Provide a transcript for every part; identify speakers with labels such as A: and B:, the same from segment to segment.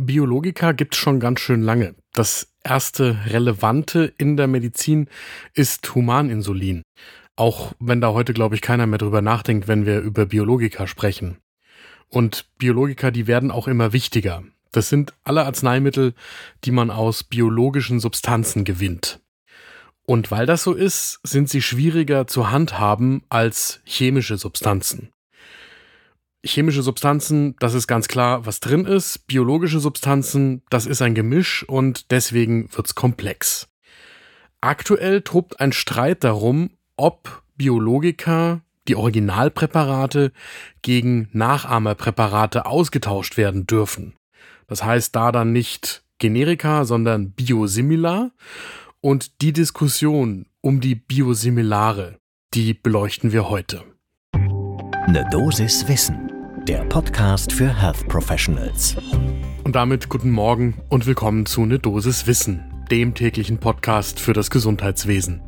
A: Biologika gibt es schon ganz schön lange. Das erste relevante in der Medizin ist Humaninsulin. Auch wenn da heute, glaube ich, keiner mehr drüber nachdenkt, wenn wir über Biologika sprechen. Und Biologika, die werden auch immer wichtiger. Das sind alle Arzneimittel, die man aus biologischen Substanzen gewinnt. Und weil das so ist, sind sie schwieriger zu handhaben als chemische Substanzen. Chemische Substanzen, das ist ganz klar, was drin ist. Biologische Substanzen, das ist ein Gemisch und deswegen wird's komplex. Aktuell tobt ein Streit darum, ob Biologika, die Originalpräparate, gegen Nachahmerpräparate ausgetauscht werden dürfen. Das heißt da dann nicht Generika, sondern Biosimilar. Und die Diskussion um die Biosimilare, die beleuchten wir heute.
B: Ne Dosis Wissen der Podcast für Health Professionals.
A: Und damit guten Morgen und willkommen zu Ne Dosis Wissen, dem täglichen Podcast für das Gesundheitswesen.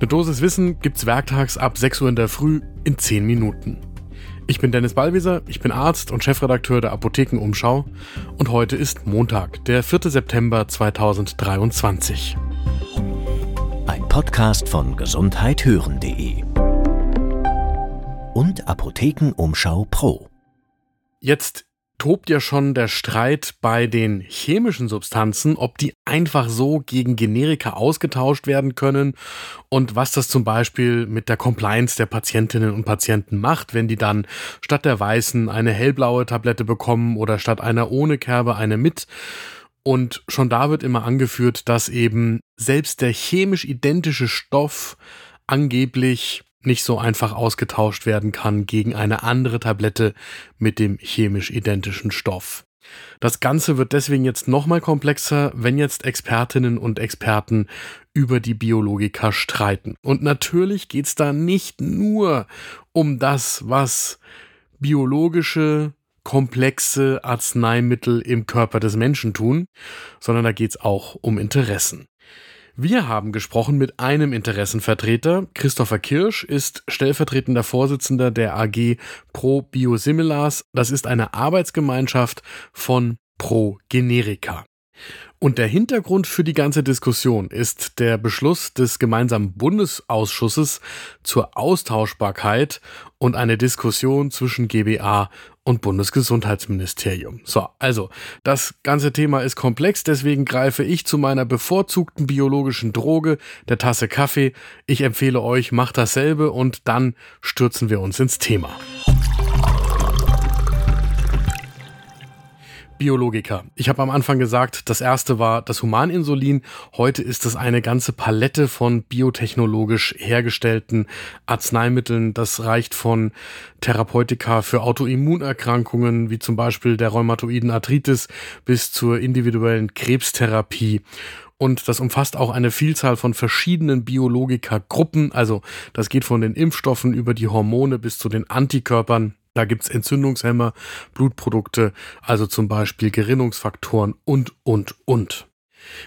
A: Ne Dosis Wissen gibt's werktags ab 6 Uhr in der Früh in 10 Minuten. Ich bin Dennis Ballwieser, ich bin Arzt und Chefredakteur der Apothekenumschau und heute ist Montag, der 4. September 2023.
B: Ein Podcast von gesundheithören.de und Apothekenumschau Pro.
A: Jetzt tobt ja schon der Streit bei den chemischen Substanzen, ob die einfach so gegen Generika ausgetauscht werden können und was das zum Beispiel mit der Compliance der Patientinnen und Patienten macht, wenn die dann statt der weißen eine hellblaue Tablette bekommen oder statt einer ohne Kerbe eine mit. Und schon da wird immer angeführt, dass eben selbst der chemisch identische Stoff angeblich nicht so einfach ausgetauscht werden kann gegen eine andere Tablette mit dem chemisch identischen Stoff. Das Ganze wird deswegen jetzt nochmal komplexer, wenn jetzt Expertinnen und Experten über die Biologika streiten. Und natürlich geht es da nicht nur um das, was biologische, komplexe Arzneimittel im Körper des Menschen tun, sondern da geht es auch um Interessen. Wir haben gesprochen mit einem Interessenvertreter. Christopher Kirsch ist stellvertretender Vorsitzender der AG Pro Biosimilars. Das ist eine Arbeitsgemeinschaft von Pro Generika. Und der Hintergrund für die ganze Diskussion ist der Beschluss des gemeinsamen Bundesausschusses zur Austauschbarkeit und eine Diskussion zwischen GBA und Bundesgesundheitsministerium. So, also, das ganze Thema ist komplex, deswegen greife ich zu meiner bevorzugten biologischen Droge, der Tasse Kaffee. Ich empfehle euch, macht dasselbe und dann stürzen wir uns ins Thema. Biologiker. Ich habe am Anfang gesagt, das erste war das Humaninsulin. Heute ist es eine ganze Palette von biotechnologisch hergestellten Arzneimitteln. Das reicht von Therapeutika für Autoimmunerkrankungen, wie zum Beispiel der rheumatoiden Arthritis, bis zur individuellen Krebstherapie. Und das umfasst auch eine Vielzahl von verschiedenen Biologika-Gruppen. Also das geht von den Impfstoffen über die Hormone bis zu den Antikörpern. Da gibt's Entzündungshemmer, Blutprodukte, also zum Beispiel Gerinnungsfaktoren und, und, und.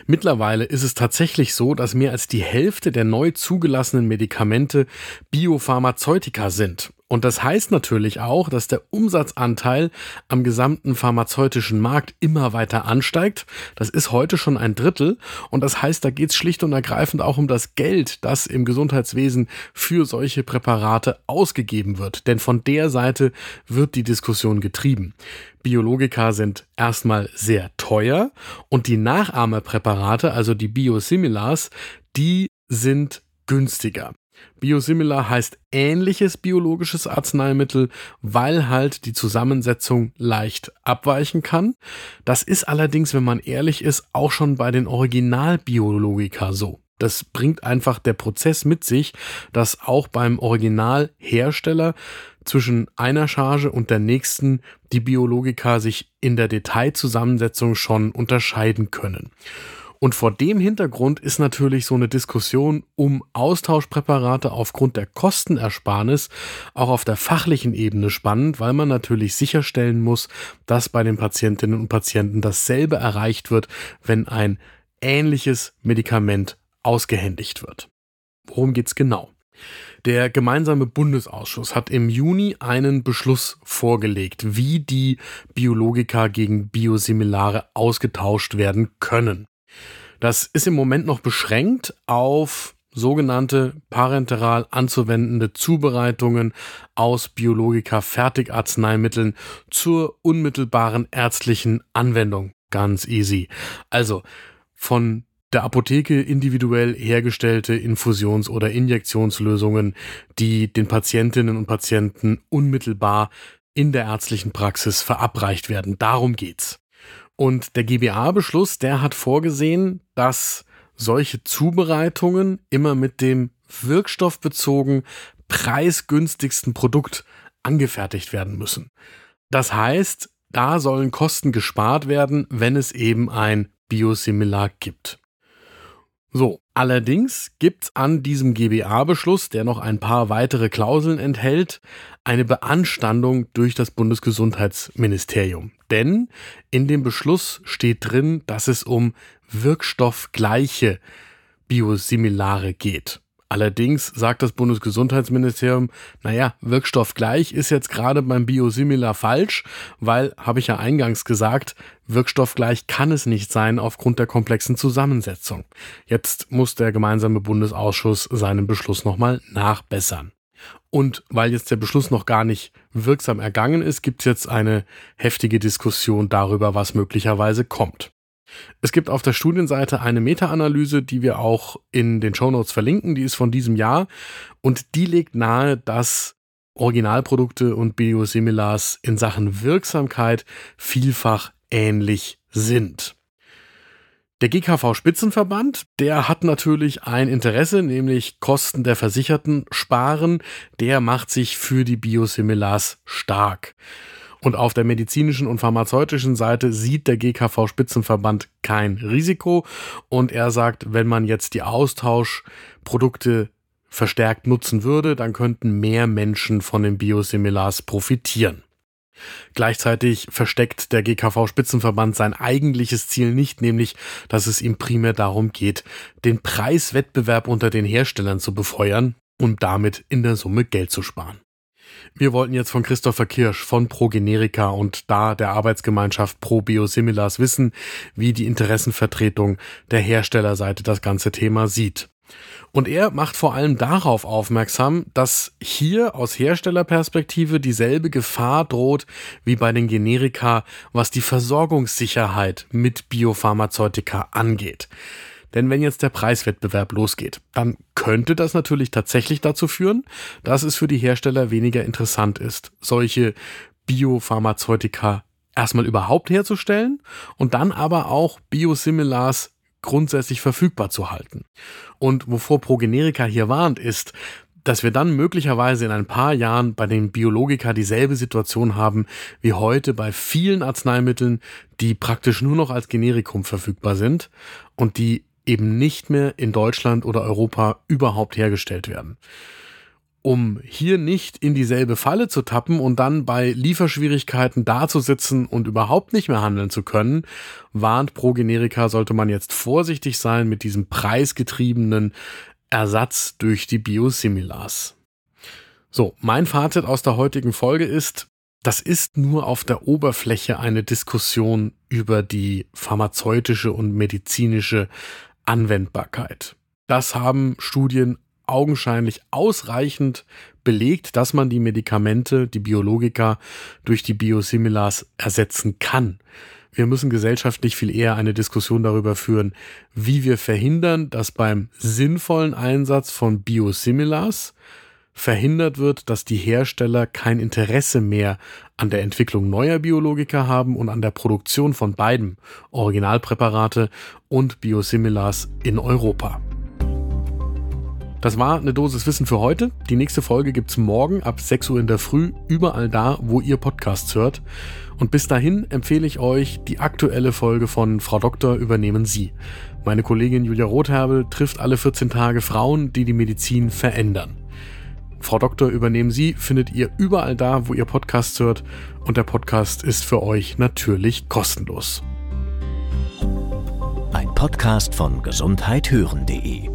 A: Mittlerweile ist es tatsächlich so, dass mehr als die Hälfte der neu zugelassenen Medikamente Biopharmazeutika sind. Und das heißt natürlich auch, dass der Umsatzanteil am gesamten pharmazeutischen Markt immer weiter ansteigt. Das ist heute schon ein Drittel. Und das heißt, da geht es schlicht und ergreifend auch um das Geld, das im Gesundheitswesen für solche Präparate ausgegeben wird. Denn von der Seite wird die Diskussion getrieben. Biologika sind erstmal sehr teuer und die Nachahmerpräparate, also die Biosimilars, die sind günstiger. Biosimilar heißt ähnliches biologisches Arzneimittel, weil halt die Zusammensetzung leicht abweichen kann. Das ist allerdings, wenn man ehrlich ist, auch schon bei den Originalbiologika so. Das bringt einfach der Prozess mit sich, dass auch beim Originalhersteller zwischen einer Charge und der nächsten die Biologika sich in der Detailzusammensetzung schon unterscheiden können. Und vor dem Hintergrund ist natürlich so eine Diskussion um Austauschpräparate aufgrund der Kostenersparnis auch auf der fachlichen Ebene spannend, weil man natürlich sicherstellen muss, dass bei den Patientinnen und Patienten dasselbe erreicht wird, wenn ein ähnliches Medikament ausgehändigt wird. Worum geht's genau? Der gemeinsame Bundesausschuss hat im Juni einen Beschluss vorgelegt, wie die Biologika gegen Biosimilare ausgetauscht werden können. Das ist im Moment noch beschränkt auf sogenannte parenteral anzuwendende Zubereitungen aus Biologika Fertigarzneimitteln zur unmittelbaren ärztlichen Anwendung. Ganz easy. Also von der Apotheke individuell hergestellte Infusions- oder Injektionslösungen, die den Patientinnen und Patienten unmittelbar in der ärztlichen Praxis verabreicht werden. Darum geht's. Und der GBA-Beschluss, der hat vorgesehen, dass solche Zubereitungen immer mit dem wirkstoffbezogen preisgünstigsten Produkt angefertigt werden müssen. Das heißt, da sollen Kosten gespart werden, wenn es eben ein Biosimilar gibt. So, allerdings gibt es an diesem GBA-Beschluss, der noch ein paar weitere Klauseln enthält, eine Beanstandung durch das Bundesgesundheitsministerium. Denn in dem Beschluss steht drin, dass es um wirkstoffgleiche Biosimilare geht. Allerdings sagt das Bundesgesundheitsministerium, naja, wirkstoffgleich ist jetzt gerade beim Biosimilar falsch, weil, habe ich ja eingangs gesagt, wirkstoffgleich kann es nicht sein aufgrund der komplexen Zusammensetzung. Jetzt muss der gemeinsame Bundesausschuss seinen Beschluss nochmal nachbessern. Und weil jetzt der Beschluss noch gar nicht wirksam ergangen ist, gibt es jetzt eine heftige Diskussion darüber, was möglicherweise kommt. Es gibt auf der Studienseite eine Meta-Analyse, die wir auch in den Shownotes verlinken, die ist von diesem Jahr und die legt nahe, dass Originalprodukte und Biosimilars in Sachen Wirksamkeit vielfach ähnlich sind. Der GKV Spitzenverband, der hat natürlich ein Interesse, nämlich Kosten der Versicherten sparen, der macht sich für die Biosimilars stark. Und auf der medizinischen und pharmazeutischen Seite sieht der GKV Spitzenverband kein Risiko. Und er sagt, wenn man jetzt die Austauschprodukte verstärkt nutzen würde, dann könnten mehr Menschen von den Biosimilars profitieren. Gleichzeitig versteckt der GKV Spitzenverband sein eigentliches Ziel nicht, nämlich, dass es ihm primär darum geht, den Preiswettbewerb unter den Herstellern zu befeuern und damit in der Summe Geld zu sparen. Wir wollten jetzt von Christopher Kirsch von ProGenerika und da der Arbeitsgemeinschaft Pro Biosimilars wissen, wie die Interessenvertretung der Herstellerseite das ganze Thema sieht. Und er macht vor allem darauf aufmerksam, dass hier aus Herstellerperspektive dieselbe Gefahr droht wie bei den Generika, was die Versorgungssicherheit mit Biopharmazeutika angeht. Denn wenn jetzt der Preiswettbewerb losgeht, dann könnte das natürlich tatsächlich dazu führen, dass es für die Hersteller weniger interessant ist, solche Biopharmazeutika erstmal überhaupt herzustellen und dann aber auch Biosimilars grundsätzlich verfügbar zu halten. Und wovor Progenerika hier warnt, ist, dass wir dann möglicherweise in ein paar Jahren bei den Biologika dieselbe Situation haben wie heute bei vielen Arzneimitteln, die praktisch nur noch als Generikum verfügbar sind und die eben nicht mehr in Deutschland oder Europa überhaupt hergestellt werden. Um hier nicht in dieselbe Falle zu tappen und dann bei Lieferschwierigkeiten dazusitzen und überhaupt nicht mehr handeln zu können, warnt Progenerika, sollte man jetzt vorsichtig sein mit diesem preisgetriebenen Ersatz durch die Biosimilars. So, mein Fazit aus der heutigen Folge ist, das ist nur auf der Oberfläche eine Diskussion über die pharmazeutische und medizinische Anwendbarkeit. Das haben Studien augenscheinlich ausreichend belegt, dass man die Medikamente, die Biologika durch die Biosimilars ersetzen kann. Wir müssen gesellschaftlich viel eher eine Diskussion darüber führen, wie wir verhindern, dass beim sinnvollen Einsatz von Biosimilars verhindert wird, dass die Hersteller kein Interesse mehr an der Entwicklung neuer Biologika haben und an der Produktion von beiden Originalpräparate und Biosimilars in Europa. Das war eine Dosis Wissen für heute. Die nächste Folge gibt es morgen ab 6 Uhr in der Früh, überall da, wo ihr Podcasts hört. Und bis dahin empfehle ich euch die aktuelle Folge von Frau Doktor übernehmen Sie. Meine Kollegin Julia Rotherbel trifft alle 14 Tage Frauen, die die Medizin verändern. Frau Doktor übernehmen Sie findet ihr überall da, wo ihr Podcasts hört und der Podcast ist für euch natürlich kostenlos.
B: Ein Podcast von gesundheithören.de